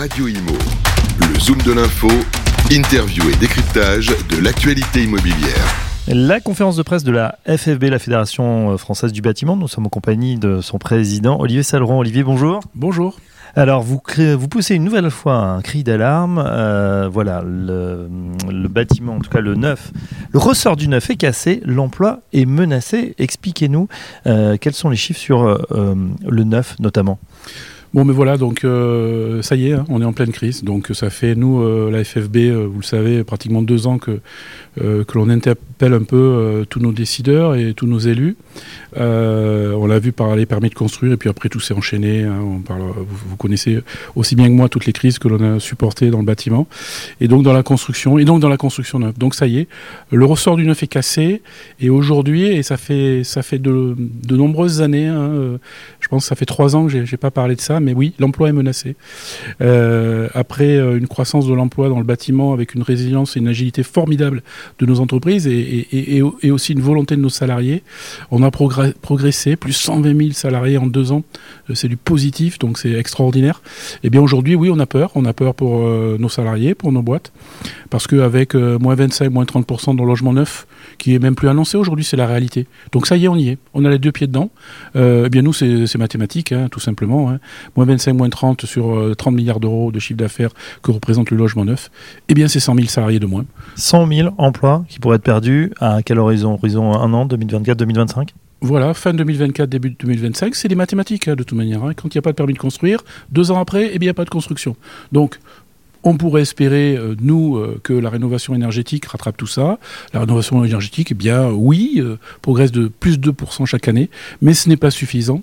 Radio Imo. Le Zoom de l'info, interview et décryptage de l'actualité immobilière. La conférence de presse de la FFB, la Fédération française du bâtiment, nous sommes en compagnie de son président Olivier Saleron. Olivier, bonjour. Bonjour. Alors, vous, vous poussez une nouvelle fois un cri d'alarme. Euh, voilà, le, bâtiment, en tout cas le neuf, le ressort du neuf est cassé, l'emploi est menacé. Expliquez-nous euh, quels sont les chiffres sur euh, le neuf notamment. Bon, mais voilà, donc euh, ça y est, hein, on est en pleine crise. Donc ça fait, nous, euh, la FFB, euh, vous le savez, pratiquement deux ans que, que l'on interpelle un peu tous nos décideurs et tous nos élus. on l'a vu par les permis de construire et puis après tout s'est enchaîné. Hein, vous, connaissez aussi bien que moi toutes les crises que l'on a supportées dans le bâtiment et donc dans la construction et donc dans la construction neuve. Donc ça y est, le ressort du neuf est cassé et aujourd'hui, et ça fait, ça fait de, de nombreuses années, hein, je pense que ça fait trois ans que j'ai pas parlé de ça, mais oui, l'emploi est menacé. Euh, après euh, une croissance de l'emploi dans le bâtiment avec une résilience et une agilité formidable de nos entreprises et, aussi une volonté de nos salariés, on a progressé, plus 120 000 salariés en deux ans, euh, c'est du positif, donc c'est extraordinaire. Et eh bien aujourd'hui, oui, on a peur, on a peur pour nos salariés, pour nos boîtes, parce qu'avec moins 25, moins 30% dans le logement neuf, qui est même plus annoncé aujourd'hui, c'est la réalité. Donc ça y est, on y est, on a les deux pieds dedans. eh bien nous, c'est mathématique, hein, tout simplement. Hein moins 25, moins 30 sur 30 euh, milliards d'euros de chiffre d'affaires que représente le logement neuf, eh bien c'est 100 000 salariés de moins. 100 000 emplois qui pourraient être perdus à quel horizon? Horizon un an, 2024-2025 voilà, fin 2024, début 2025, c'est des mathématiques hein, de toute manière. Hein. Quand il n'y a pas de permis de construire, deux ans après, eh bien, il n'y a pas de construction. Donc, on pourrait espérer, euh, nous, euh, que la rénovation énergétique rattrape tout ça. La rénovation énergétique, eh bien, oui, euh, progresse de plus de 2% chaque année, mais ce n'est pas suffisant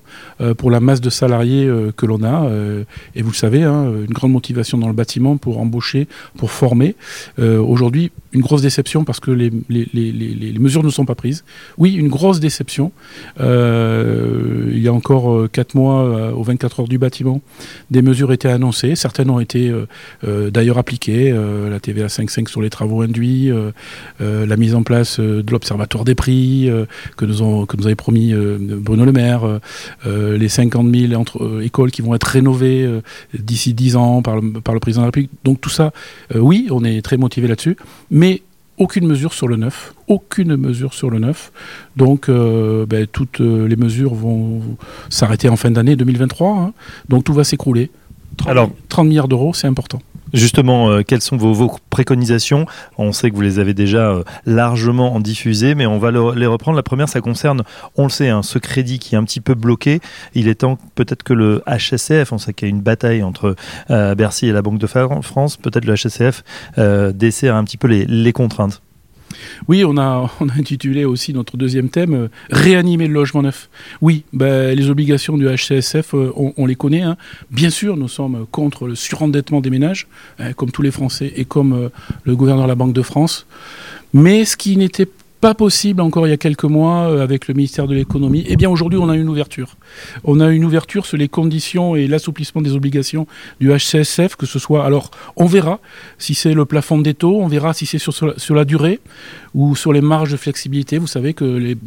pour la masse de salariés que l'on a. et vous le savez, hein, une grande motivation dans le bâtiment pour embaucher, pour former. Aujourd'hui, une grosse déception parce que les, les, mesures ne sont pas prises. Oui, une grosse déception. il y a encore 4 mois, aux 24 heures du bâtiment, des mesures étaient annoncées. Certaines ont été d'ailleurs appliqué, euh, la TVA 5.5 sur les travaux induits, euh, la mise en place de l'Observatoire des prix que, nous que nous avait promis Bruno Le Maire, les 50 000 entre, écoles qui vont être rénovées d'ici 10 ans par le, par le président de la République. Donc tout ça, oui, on est très motivé là-dessus, mais aucune mesure sur le neuf, aucune mesure sur le neuf. Donc, ben, toutes les mesures vont s'arrêter en fin d'année 2023. Hein. Donc, tout va s'écrouler. Alors, 30 milliards d'euros, c'est important. Justement, euh, quelles sont vos, préconisations? On sait que vous les avez déjà euh, largement diffusées, mais on va les reprendre. La première, ça concerne, on le sait, hein, ce crédit qui est un petit peu bloqué. Il est temps peut-être que le HSCF, on sait qu'il y a une bataille entre euh, Bercy et la Banque de France, peut-être le HSCF dessert un petit peu les contraintes. Oui, on a, intitulé aussi notre deuxième thème euh, Réanimer le logement neuf. Oui, ben, les obligations du HCSF, euh, on, les connaît. Hein. Bien sûr, nous sommes contre le surendettement des ménages, hein, comme tous les Français et comme euh, le gouverneur de la Banque de France. Mais ce qui n'était pas possible encore il y a quelques mois euh, avec le ministère de l'économie, eh bien aujourd'hui on a une ouverture. On a une ouverture sur les conditions et l'assouplissement des obligations du HCSF, que ce soit, alors on verra si c'est le plafond des taux, on verra si c'est sur, sur, la durée ou sur les marges de flexibilité. Vous savez que les,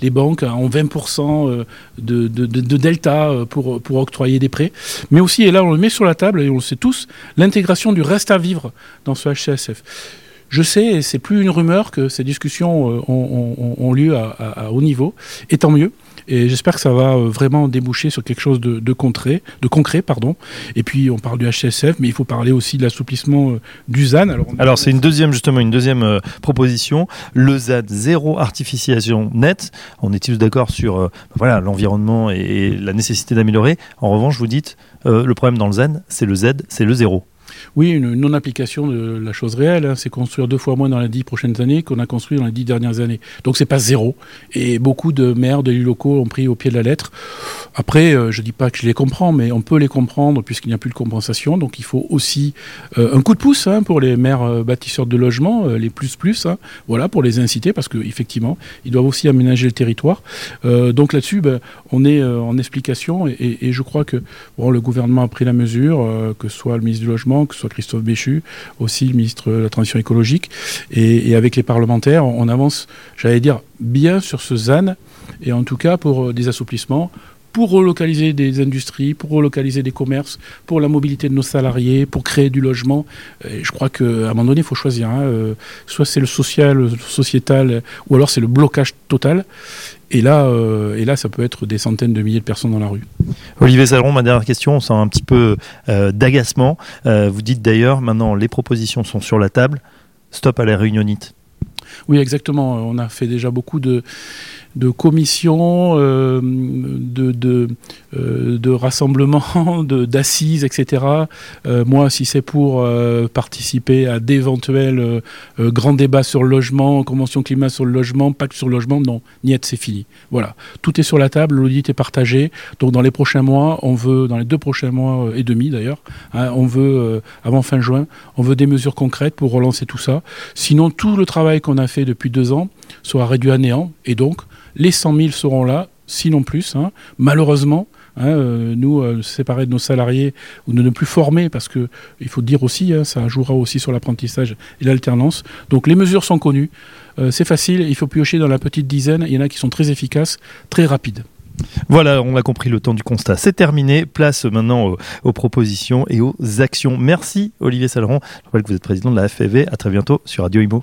les, banques ont 20% euh, de, de, de, delta euh, pour, pour octroyer des prêts. Mais aussi, et là on le met sur la table, et on le sait tous, l'intégration du reste à vivre dans ce HCSF. Je sais, et c'est plus une rumeur, que ces discussions euh, ont, lieu à, haut niveau, et tant mieux. Et j'espère que ça va euh, vraiment déboucher sur quelque chose de, concret, de concret, pardon. Et puis on parle du HCSF, mais il faut parler aussi de l'assouplissement euh, du ZAN. Alors, c'est une deuxième justement une deuxième proposition, le ZAN zéro artificialisation nette. On est tous d'accord sur voilà l'environnement et, la nécessité d'améliorer. En revanche, vous dites le problème dans le ZAN, c'est le Z, c'est le zéro. Oui, une non-application de la chose réelle. Hein. c'est construire deux fois moins dans les dix prochaines années qu'on a construit dans les dix dernières années. Donc c'est pas zéro. Et beaucoup de maires, d'élus locaux ont pris au pied de la lettre. Après, euh, je dis pas que je les comprends, mais on peut les comprendre puisqu'il n'y a plus de compensation. Donc il faut aussi euh, un coup de pouce hein, pour les maires euh, bâtisseurs de logements, les plus plus, hein. voilà, pour les inciter parce qu'effectivement, ils doivent aussi aménager le territoire. donc là-dessus, ben, on est en explication et, je crois que le gouvernement a pris la mesure, que ce soit le ministre du Logement, que ce soit Christophe Béchu, aussi le ministre de la Transition écologique. Et, avec les parlementaires, on avance, j'allais dire, bien sur ce ZAN, et en tout cas pour euh, des assouplissements pour relocaliser des industries, pour relocaliser des commerces, pour la mobilité de nos salariés, pour créer du logement. Et je crois qu'à un moment donné, il faut choisir. Hein. Euh, soit c'est le social, le sociétal, ou alors c'est le blocage total. Et là, euh, et là, ça peut être des centaines de milliers de personnes dans la rue. Olivier Salron, ma dernière question, on sent un petit peu euh, d'agacement. vous dites d'ailleurs, maintenant, les propositions sont sur la table. Stop à la réunionnite. Oui, exactement. On a fait déjà beaucoup de, de commissions, euh, de, de, euh, de rassemblements, d'assises, etc. Euh, moi, si c'est pour participer à d'éventuels grands débats sur le logement, convention climat sur le logement, pacte sur le logement, non, niet, c'est fini. Voilà, tout est sur la table, l'audit est partagé. Donc dans les prochains mois, on veut, dans les deux prochains mois et demi d'ailleurs, hein, on veut, avant fin juin, on veut des mesures concrètes pour relancer tout ça. Sinon, tout le travail qu'on a fait depuis deux ans sera réduit à néant et donc les 100 000 seront là, sinon plus. Hein. Malheureusement, hein, euh, nous, euh, séparer de nos salariés ou de ne plus former, parce que il faut dire aussi, hein, ça jouera aussi sur l'apprentissage et l'alternance. Donc les mesures sont connues, euh, c'est facile, il faut piocher dans la petite dizaine, il y en a qui sont très efficaces, très rapides. Voilà, on a compris le temps du constat. C'est terminé. Place maintenant aux, propositions et aux actions. Merci Olivier Saleron. Je rappelle que vous êtes président de la FFV. À très bientôt sur Radio Imo.